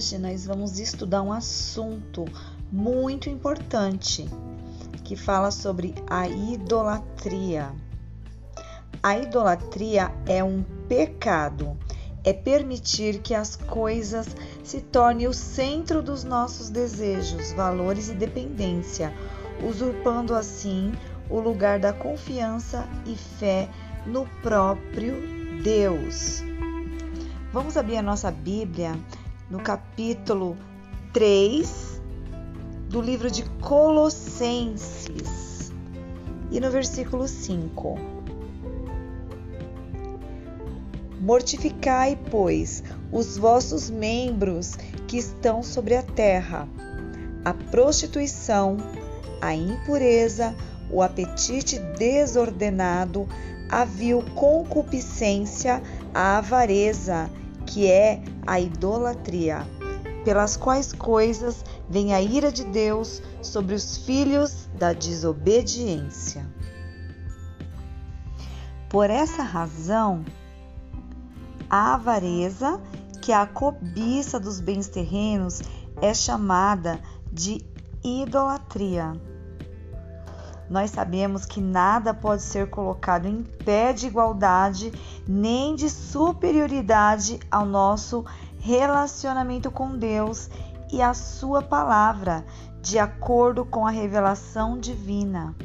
hoje nós vamos estudar um assunto muito importante que fala sobre a idolatria. A idolatria é um pecado, é permitir que as coisas se tornem o centro dos nossos desejos, valores e dependência, usurpando assim o lugar da confiança e fé no próprio Deus. Vamos abrir a nossa Bíblia no capítulo 3 do livro de Colossenses e no versículo 5. Mortificai, pois, os vossos membros que estão sobre a terra, a prostituição, a impureza, o apetite desordenado, a vil concupiscência, a avareza que é a idolatria, pelas quais coisas vem a ira de Deus sobre os filhos da desobediência. Por essa razão, a avareza, que é a cobiça dos bens terrenos, é chamada de idolatria. Nós sabemos que nada pode ser colocado em pé de igualdade nem de superioridade ao nosso relacionamento com Deus e a Sua palavra, de acordo com a revelação divina.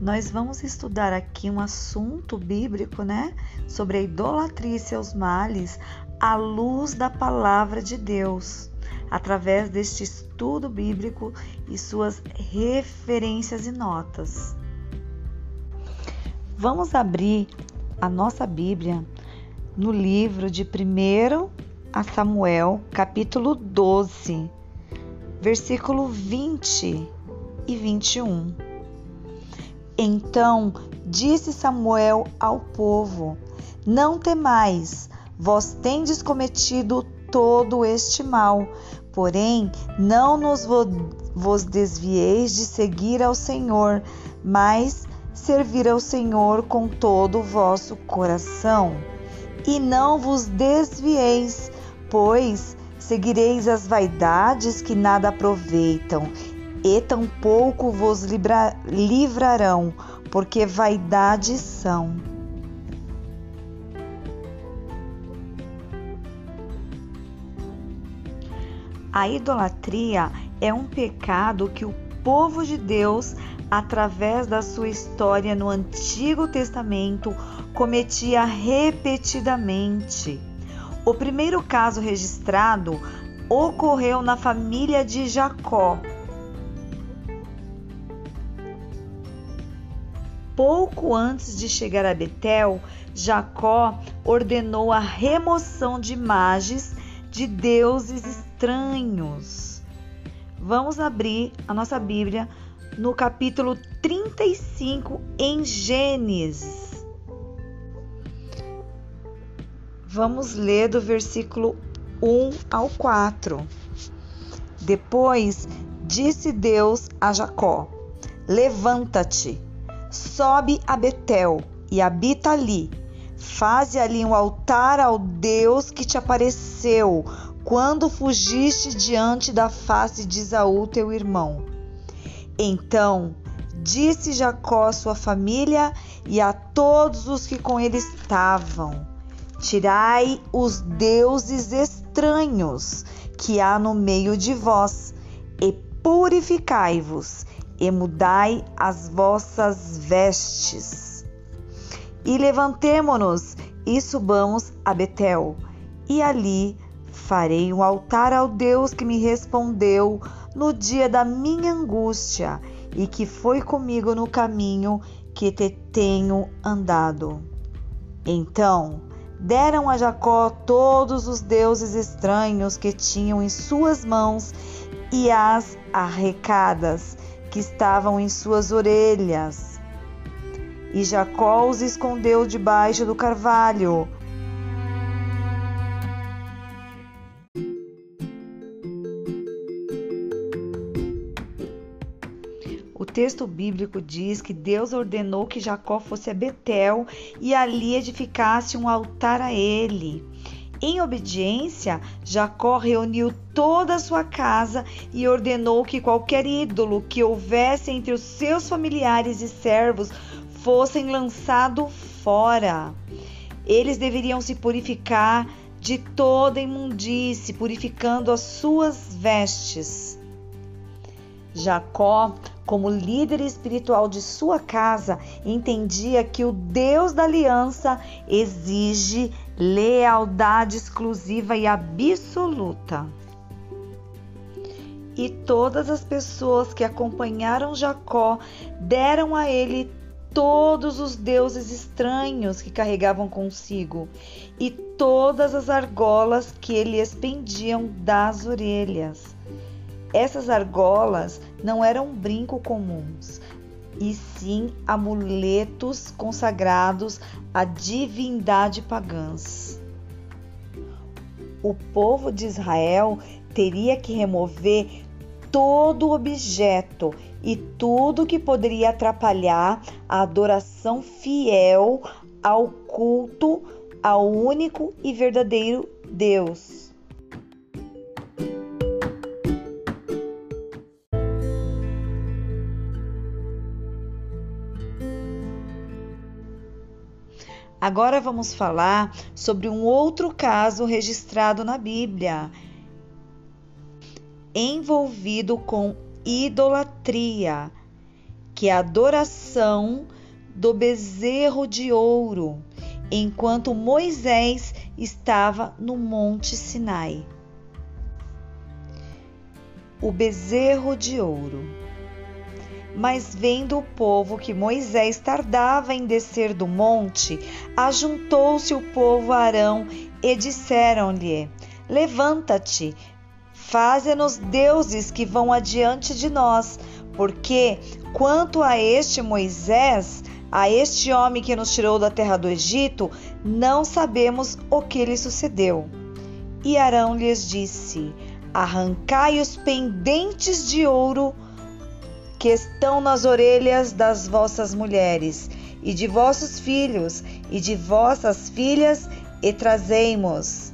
Nós vamos estudar aqui um assunto bíblico, né? Sobre a idolatria e seus males, à luz da palavra de Deus através deste estudo bíblico e suas referências e notas. Vamos abrir a nossa Bíblia no livro de 1 a Samuel, capítulo 12, versículo 20 e 21. Então disse Samuel ao povo: Não temais, vós tendes cometido todo este mal, Porém, não nos vos desvieis de seguir ao Senhor, mas servir ao Senhor com todo o vosso coração. E não vos desvieis, pois seguireis as vaidades que nada aproveitam, e tampouco vos livrarão, porque vaidades são. A idolatria é um pecado que o povo de Deus, através da sua história no Antigo Testamento, cometia repetidamente. O primeiro caso registrado ocorreu na família de Jacó. Pouco antes de chegar a Betel, Jacó ordenou a remoção de imagens de deuses estranhos. Vamos abrir a nossa Bíblia no capítulo 35 em Gênesis. Vamos ler do versículo 1 ao 4. Depois disse Deus a Jacó: Levanta-te, sobe a Betel e habita ali Faze ali um altar ao Deus que te apareceu quando fugiste diante da face de Isaú, teu irmão. Então disse Jacó à sua família e a todos os que com ele estavam: Tirai os deuses estranhos que há no meio de vós, e purificai-vos, e mudai as vossas vestes e levantemo-nos e subamos a Betel, e ali farei um altar ao Deus que me respondeu no dia da minha angústia e que foi comigo no caminho que te tenho andado. Então deram a Jacó todos os deuses estranhos que tinham em suas mãos e as arrecadas que estavam em suas orelhas e Jacó os escondeu debaixo do carvalho. Texto bíblico diz que Deus ordenou que Jacó fosse a Betel e ali edificasse um altar a ele. Em obediência, Jacó reuniu toda a sua casa e ordenou que qualquer ídolo que houvesse entre os seus familiares e servos fossem lançado fora. Eles deveriam se purificar de toda imundície, purificando as suas vestes. Jacó, como líder espiritual de sua casa, entendia que o Deus da aliança exige lealdade exclusiva e absoluta. E todas as pessoas que acompanharam Jacó deram a ele todos os deuses estranhos que carregavam consigo e todas as argolas que lhe expendiam das orelhas. Essas argolas não eram brinco comuns, e sim amuletos consagrados a divindade pagãs. O povo de Israel teria que remover todo objeto e tudo que poderia atrapalhar a adoração fiel ao culto ao único e verdadeiro Deus. Agora vamos falar sobre um outro caso registrado na Bíblia, envolvido com idolatria, que é a adoração do bezerro de ouro, enquanto Moisés estava no Monte Sinai. O bezerro de ouro. Mas vendo o povo que Moisés tardava em descer do monte, ajuntou-se o povo a Arão e disseram-lhe: Levanta-te, faze-nos deuses que vão adiante de nós, porque quanto a este Moisés, a este homem que nos tirou da terra do Egito, não sabemos o que lhe sucedeu. E Arão lhes disse: Arrancai os pendentes de ouro que estão nas orelhas das vossas mulheres, e de vossos filhos, e de vossas filhas, e trazei-mos.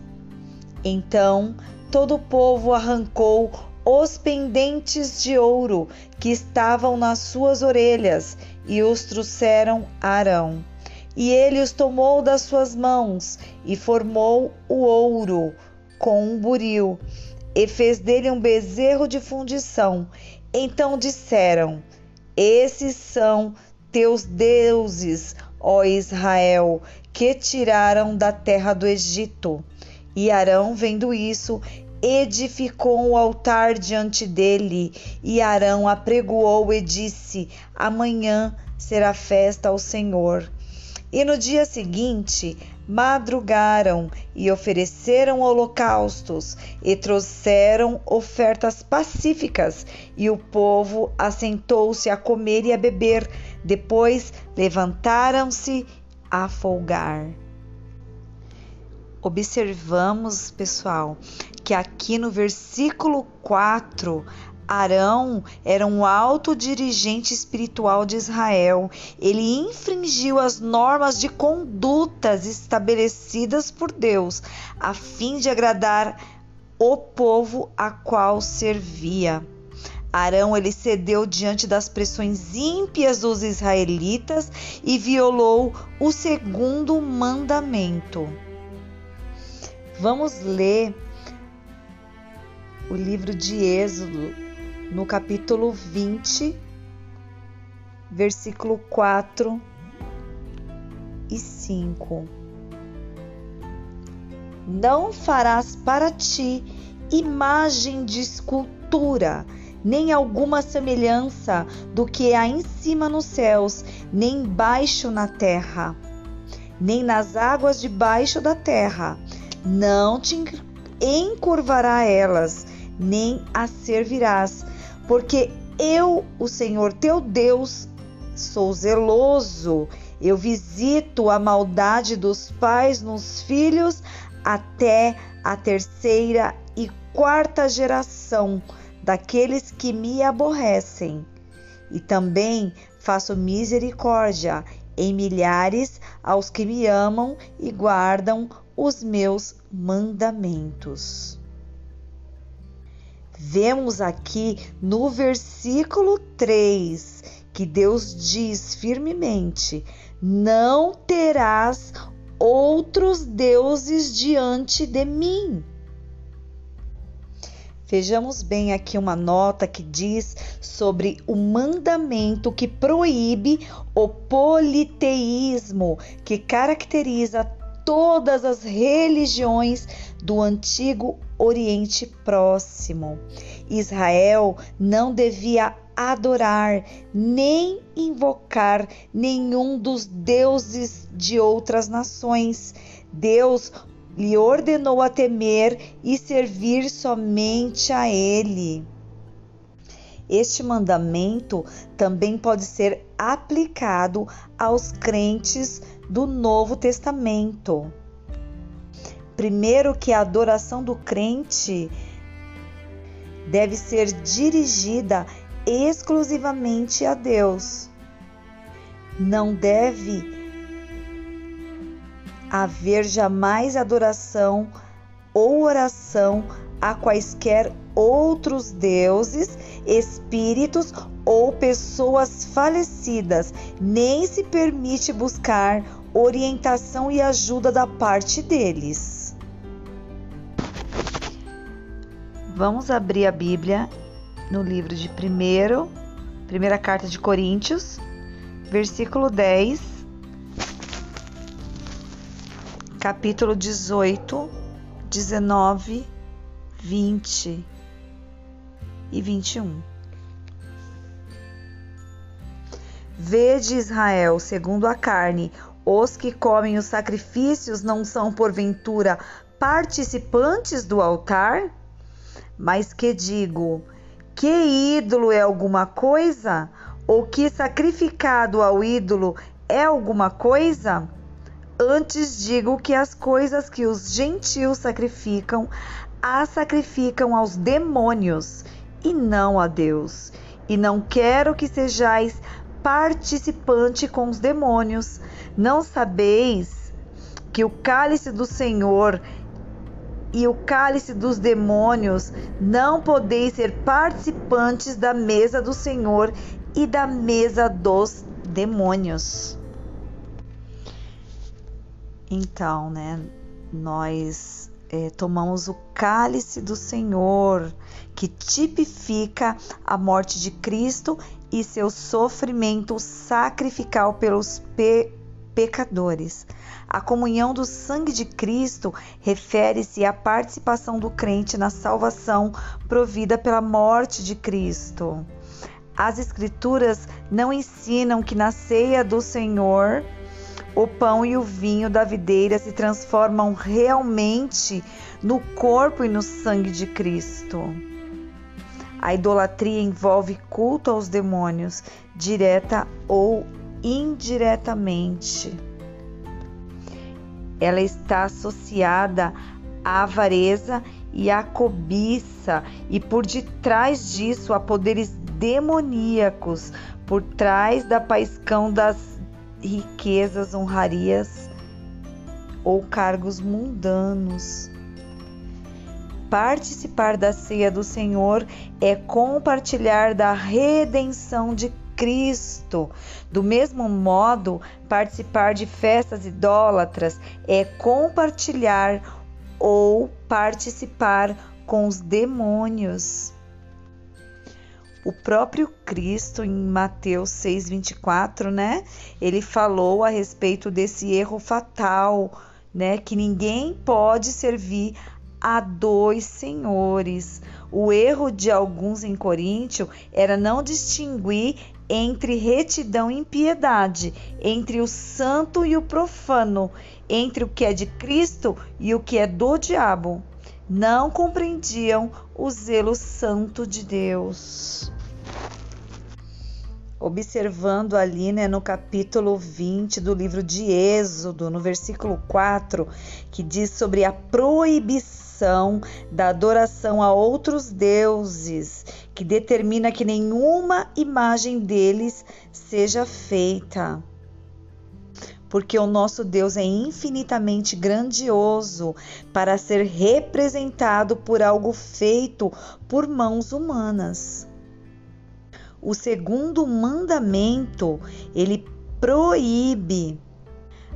Então todo o povo arrancou os pendentes de ouro que estavam nas suas orelhas e os trouxeram a Arão. E ele os tomou das suas mãos e formou o ouro com um buril e fez dele um bezerro de fundição então disseram: Esses são teus deuses, ó Israel, que tiraram da terra do Egito. E Arão, vendo isso, edificou um altar diante dele, e Arão apregoou e disse: Amanhã será festa ao Senhor. E no dia seguinte madrugaram e ofereceram holocaustos e trouxeram ofertas pacíficas, e o povo assentou-se a comer e a beber. Depois levantaram-se a folgar. Observamos, pessoal, que aqui no versículo 4 Arão era um alto dirigente espiritual de Israel. Ele infringiu as normas de condutas estabelecidas por Deus, a fim de agradar o povo a qual servia. Arão ele cedeu diante das pressões ímpias dos israelitas e violou o segundo mandamento. Vamos ler o livro de Êxodo, no capítulo 20, versículo 4 e 5. Não farás para ti imagem de escultura, nem alguma semelhança do que há em cima nos céus, nem embaixo na terra, nem nas águas debaixo da terra. Não te encurvará elas, nem as servirás, porque eu, o Senhor teu Deus, sou zeloso. Eu visito a maldade dos pais nos filhos até a terceira e quarta geração daqueles que me aborrecem. E também faço misericórdia em milhares aos que me amam e guardam os meus mandamentos. Vemos aqui no versículo 3 que Deus diz firmemente: Não terás outros deuses diante de mim. Vejamos bem aqui uma nota que diz sobre o mandamento que proíbe o politeísmo, que caracteriza todas as religiões do antigo Oriente Próximo. Israel não devia adorar nem invocar nenhum dos deuses de outras nações. Deus lhe ordenou a temer e servir somente a Ele. Este mandamento também pode ser aplicado aos crentes do Novo Testamento. Primeiro, que a adoração do crente deve ser dirigida exclusivamente a Deus. Não deve haver jamais adoração ou oração a quaisquer outros deuses, espíritos ou pessoas falecidas, nem se permite buscar orientação e ajuda da parte deles. Vamos abrir a Bíblia no livro de 1, primeira carta de Coríntios, versículo 10 capítulo 18, 19, 20 e 21. Vede Israel, segundo a carne, os que comem os sacrifícios não são porventura participantes do altar? Mas que digo, que ídolo é alguma coisa? Ou que sacrificado ao ídolo é alguma coisa? Antes digo que as coisas que os gentios sacrificam, as sacrificam aos demônios e não a Deus. E não quero que sejais participante com os demônios. Não sabeis que o cálice do Senhor e o cálice dos demônios não podeis ser participantes da mesa do Senhor e da mesa dos demônios. Então, né, nós é, tomamos o cálice do Senhor, que tipifica a morte de Cristo e seu sofrimento sacrificial pelos pe pecadores. A comunhão do sangue de Cristo refere-se à participação do crente na salvação provida pela morte de Cristo. As Escrituras não ensinam que na ceia do Senhor o pão e o vinho da videira se transformam realmente no corpo e no sangue de Cristo. A idolatria envolve culto aos demônios, direta ou indiretamente. Ela está associada à avareza e à cobiça, e por detrás disso há poderes demoníacos, por trás da paixão das riquezas, honrarias ou cargos mundanos. Participar da ceia do Senhor é compartilhar da redenção de Cristo. Do mesmo modo, participar de festas idólatras é compartilhar ou participar com os demônios. O próprio Cristo, em Mateus 6,24, né? Ele falou a respeito desse erro fatal, né? Que ninguém pode servir a dois senhores. O erro de alguns em Coríntio era não distinguir entre retidão e impiedade, entre o santo e o profano, entre o que é de Cristo e o que é do diabo. Não compreendiam o zelo santo de Deus observando ali né, no capítulo 20 do livro de Êxodo, no versículo 4, que diz sobre a proibição da adoração a outros deuses, que determina que nenhuma imagem deles seja feita. porque o nosso Deus é infinitamente grandioso para ser representado por algo feito por mãos humanas. O segundo mandamento, ele proíbe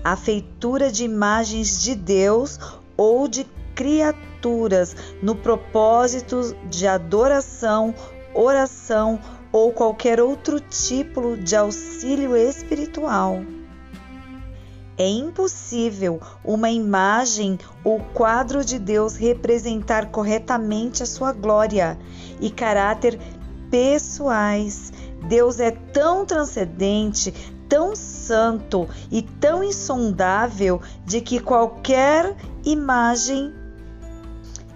a feitura de imagens de Deus ou de criaturas no propósito de adoração, oração ou qualquer outro tipo de auxílio espiritual. É impossível uma imagem ou quadro de Deus representar corretamente a sua glória e caráter pessoais. Deus é tão transcendente, tão santo e tão insondável de que qualquer imagem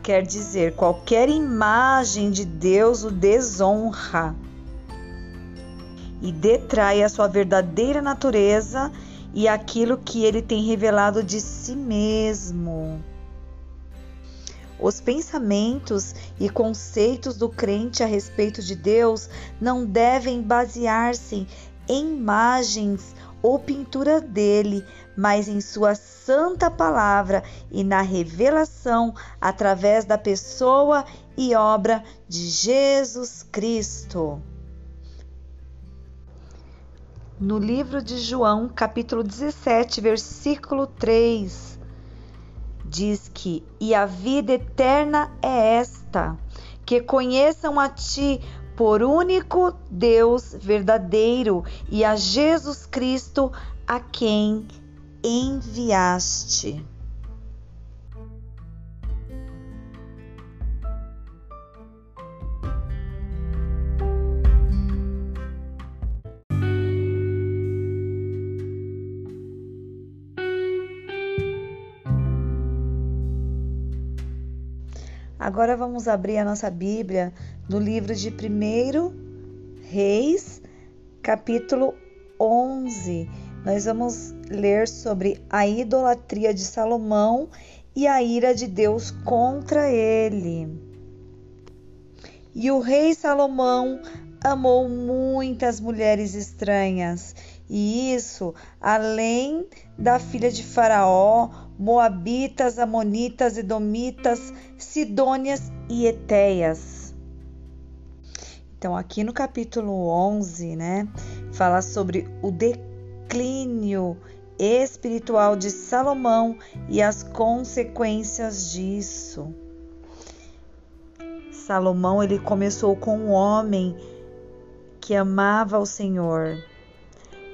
quer dizer qualquer imagem de Deus o desonra e detrai a sua verdadeira natureza e aquilo que ele tem revelado de si mesmo. Os pensamentos e conceitos do crente a respeito de Deus não devem basear-se em imagens ou pintura dele, mas em sua santa palavra e na revelação através da pessoa e obra de Jesus Cristo. No livro de João, capítulo 17, versículo 3, diz que: E a vida eterna é esta, que conheçam a Ti, por único Deus verdadeiro, e a Jesus Cristo, a quem enviaste. Agora vamos abrir a nossa Bíblia no livro de 1 Reis, capítulo 11. Nós vamos ler sobre a idolatria de Salomão e a ira de Deus contra ele. E o rei Salomão amou muitas mulheres estranhas, e isso além da filha de Faraó, Moabitas, Amonitas, Edomitas, Sidônias e Etéias. Então, aqui no capítulo 11, né, fala sobre o declínio espiritual de Salomão e as consequências disso. Salomão ele começou com um homem que amava o Senhor,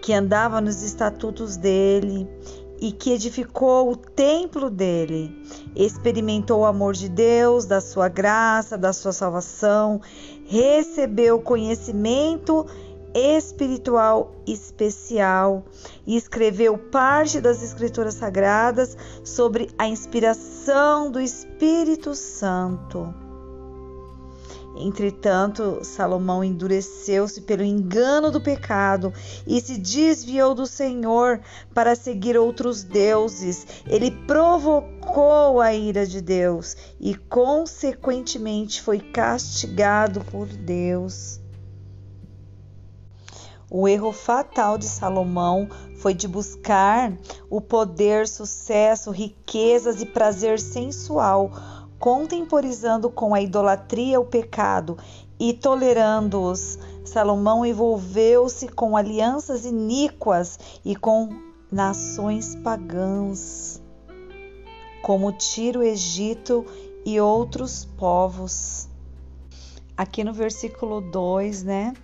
que andava nos estatutos dele e que edificou o templo dele. Experimentou o amor de Deus, da sua graça, da sua salvação, recebeu conhecimento espiritual especial e escreveu parte das Escrituras Sagradas sobre a inspiração do Espírito Santo. Entretanto, Salomão endureceu-se pelo engano do pecado e se desviou do Senhor para seguir outros deuses. Ele provocou a ira de Deus e, consequentemente, foi castigado por Deus. O erro fatal de Salomão foi de buscar o poder, sucesso, riquezas e prazer sensual contemporizando com a idolatria o pecado e tolerando-os, Salomão envolveu-se com alianças iníquas e com nações pagãs, como Tiro, Egito e outros povos. Aqui no versículo 2, né,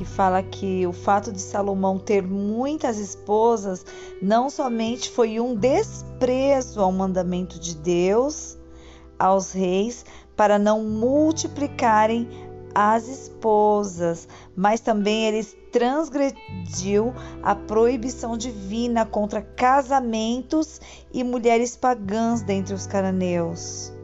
que fala que o fato de Salomão ter muitas esposas não somente foi um desprezo ao mandamento de Deus, aos reis para não multiplicarem as esposas, mas também eles transgrediu a proibição divina contra casamentos e mulheres pagãs dentre os cananeus.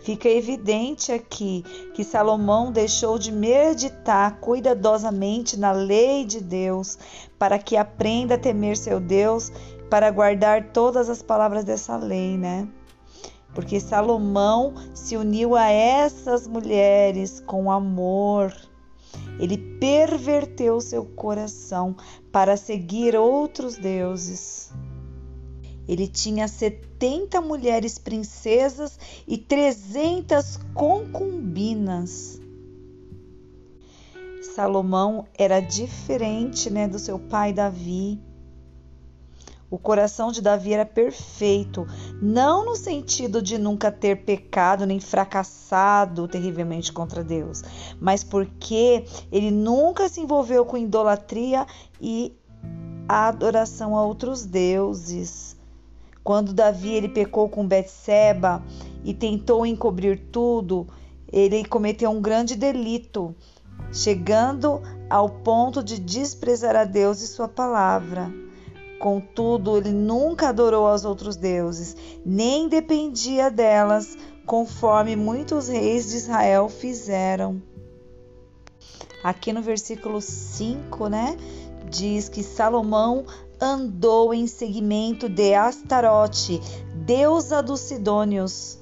Fica evidente aqui que Salomão deixou de meditar cuidadosamente na lei de Deus, para que aprenda a temer seu Deus, para guardar todas as palavras dessa lei, né? porque Salomão se uniu a essas mulheres com amor ele perverteu seu coração para seguir outros deuses. Ele tinha setenta mulheres princesas e trezentas concubinas. Salomão era diferente né, do seu pai Davi. O coração de Davi era perfeito, não no sentido de nunca ter pecado nem fracassado terrivelmente contra Deus, mas porque ele nunca se envolveu com idolatria e adoração a outros deuses. Quando Davi ele pecou com Betseba e tentou encobrir tudo, ele cometeu um grande delito, chegando ao ponto de desprezar a Deus e sua palavra. Contudo, ele nunca adorou aos outros deuses, nem dependia delas, conforme muitos reis de Israel fizeram. Aqui no versículo 5, né, diz que Salomão andou em seguimento de Astarote, deusa dos Sidônios,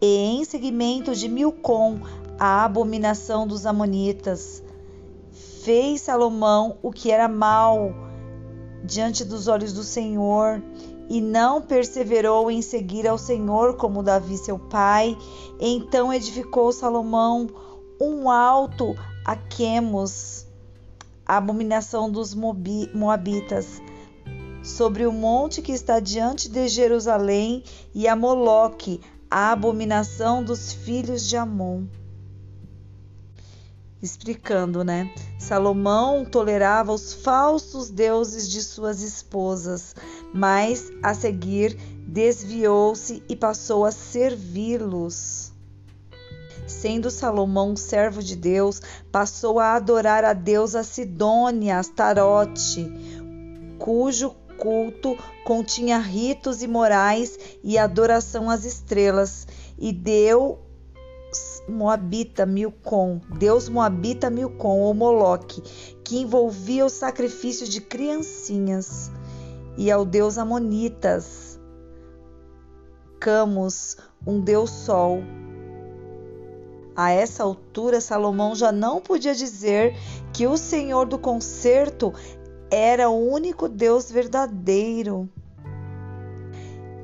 e em seguimento de Milcom, a abominação dos Amonitas. Fez Salomão o que era mal diante dos olhos do Senhor e não perseverou em seguir ao Senhor como Davi seu pai, então edificou Salomão um alto a Quemos, a abominação dos Moabitas, sobre o monte que está diante de Jerusalém, e a Moloque, a abominação dos filhos de Amon explicando, né? Salomão tolerava os falsos deuses de suas esposas, mas a seguir desviou-se e passou a servi-los. Sendo Salomão servo de Deus, passou a adorar a deusa Sidônia, Astarote, cujo culto continha ritos imorais e adoração às estrelas, e deu Moabita Milcom, Deus Moabita Milcom ou Moloque, que envolvia o sacrifício de criancinhas, e ao Deus Amonitas, Camus, um Deus Sol. A essa altura, Salomão já não podia dizer que o Senhor do concerto era o único Deus verdadeiro.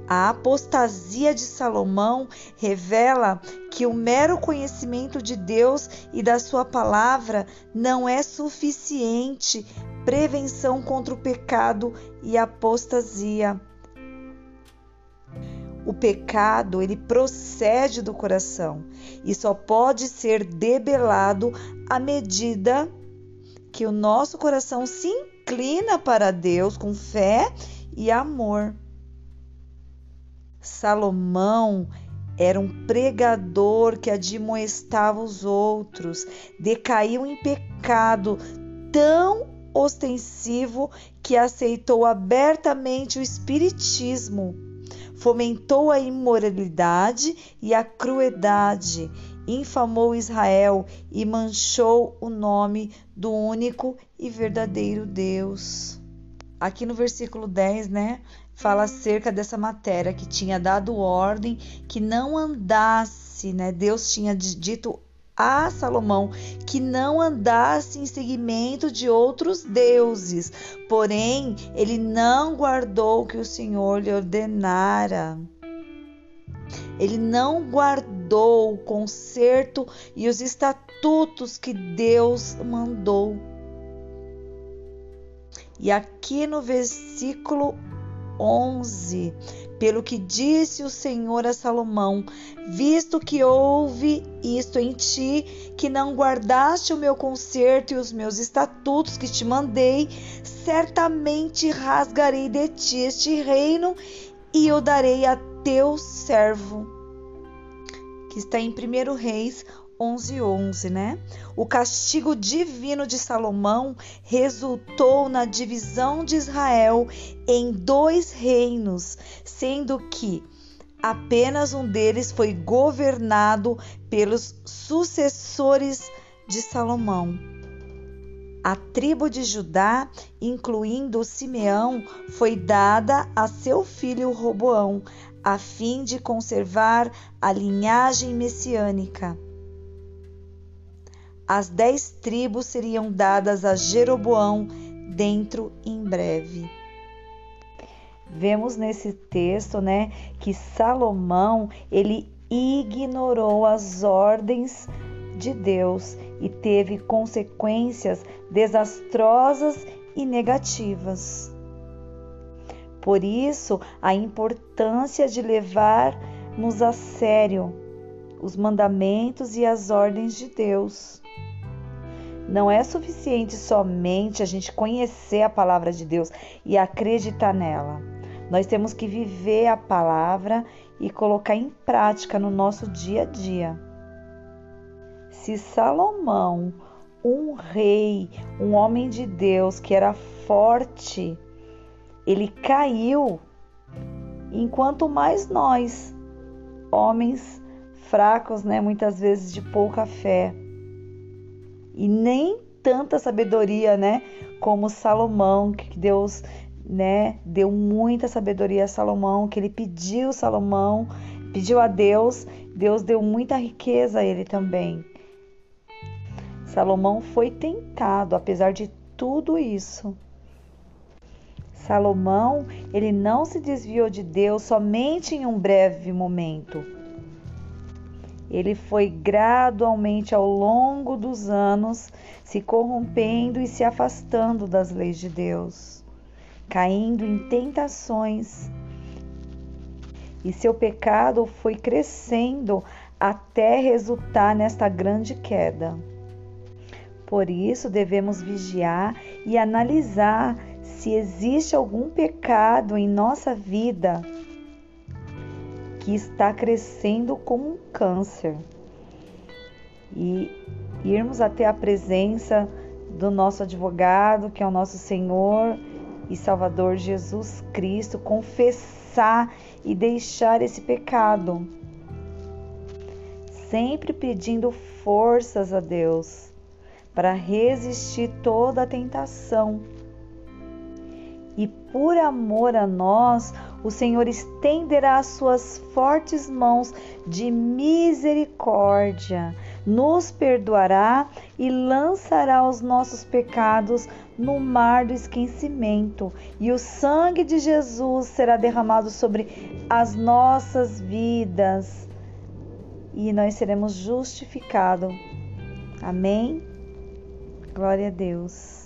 A apostasia de Salomão revela que o mero conhecimento de Deus e da Sua palavra não é suficiente prevenção contra o pecado e apostasia. O pecado, ele procede do coração e só pode ser debelado à medida que o nosso coração se inclina para Deus com fé e amor. Salomão era um pregador que admoestava os outros, decaiu em pecado tão ostensivo que aceitou abertamente o espiritismo, fomentou a imoralidade e a crueldade, infamou Israel e manchou o nome do único e verdadeiro Deus. Aqui no versículo 10, né, fala acerca dessa matéria que tinha dado ordem que não andasse, né? Deus tinha dito a Salomão que não andasse em seguimento de outros deuses, porém ele não guardou o que o Senhor lhe ordenara. Ele não guardou o conserto e os estatutos que Deus mandou. E aqui no versículo 11. Pelo que disse o Senhor a Salomão: Visto que houve isto em ti, que não guardaste o meu conserto e os meus estatutos que te mandei, certamente rasgarei de ti este reino e o darei a teu servo. Que está em 1 Reis 11:11, 11, né? O castigo divino de Salomão resultou na divisão de Israel em dois reinos, sendo que apenas um deles foi governado pelos sucessores de Salomão. A tribo de Judá, incluindo Simeão, foi dada a seu filho Roboão, a fim de conservar a linhagem messiânica. As dez tribos seriam dadas a Jeroboão dentro em breve. Vemos nesse texto, né, que Salomão ele ignorou as ordens de Deus e teve consequências desastrosas e negativas. Por isso, a importância de levarmos a sério os mandamentos e as ordens de Deus. Não é suficiente somente a gente conhecer a palavra de Deus e acreditar nela. Nós temos que viver a palavra e colocar em prática no nosso dia a dia. Se Salomão, um rei, um homem de Deus que era forte, ele caiu, enquanto mais nós, homens fracos, né, muitas vezes de pouca fé, e nem tanta sabedoria, né? Como Salomão, que Deus, né, deu muita sabedoria a Salomão, que ele pediu Salomão, pediu a Deus, Deus deu muita riqueza a ele também. Salomão foi tentado, apesar de tudo isso. Salomão, ele não se desviou de Deus somente em um breve momento ele foi gradualmente ao longo dos anos se corrompendo e se afastando das leis de Deus, caindo em tentações. E seu pecado foi crescendo até resultar nesta grande queda. Por isso devemos vigiar e analisar se existe algum pecado em nossa vida que está crescendo como um câncer. E irmos até a presença do nosso advogado, que é o nosso Senhor e Salvador Jesus Cristo, confessar e deixar esse pecado. Sempre pedindo forças a Deus para resistir toda a tentação. E por amor a nós, o Senhor estenderá as suas fortes mãos de misericórdia, nos perdoará e lançará os nossos pecados no mar do esquecimento, e o sangue de Jesus será derramado sobre as nossas vidas, e nós seremos justificados. Amém? Glória a Deus.